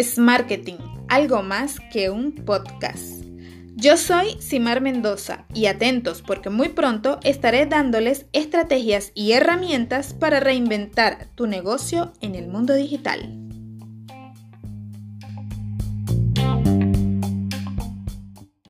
es marketing, algo más que un podcast. Yo soy Simar Mendoza y atentos porque muy pronto estaré dándoles estrategias y herramientas para reinventar tu negocio en el mundo digital.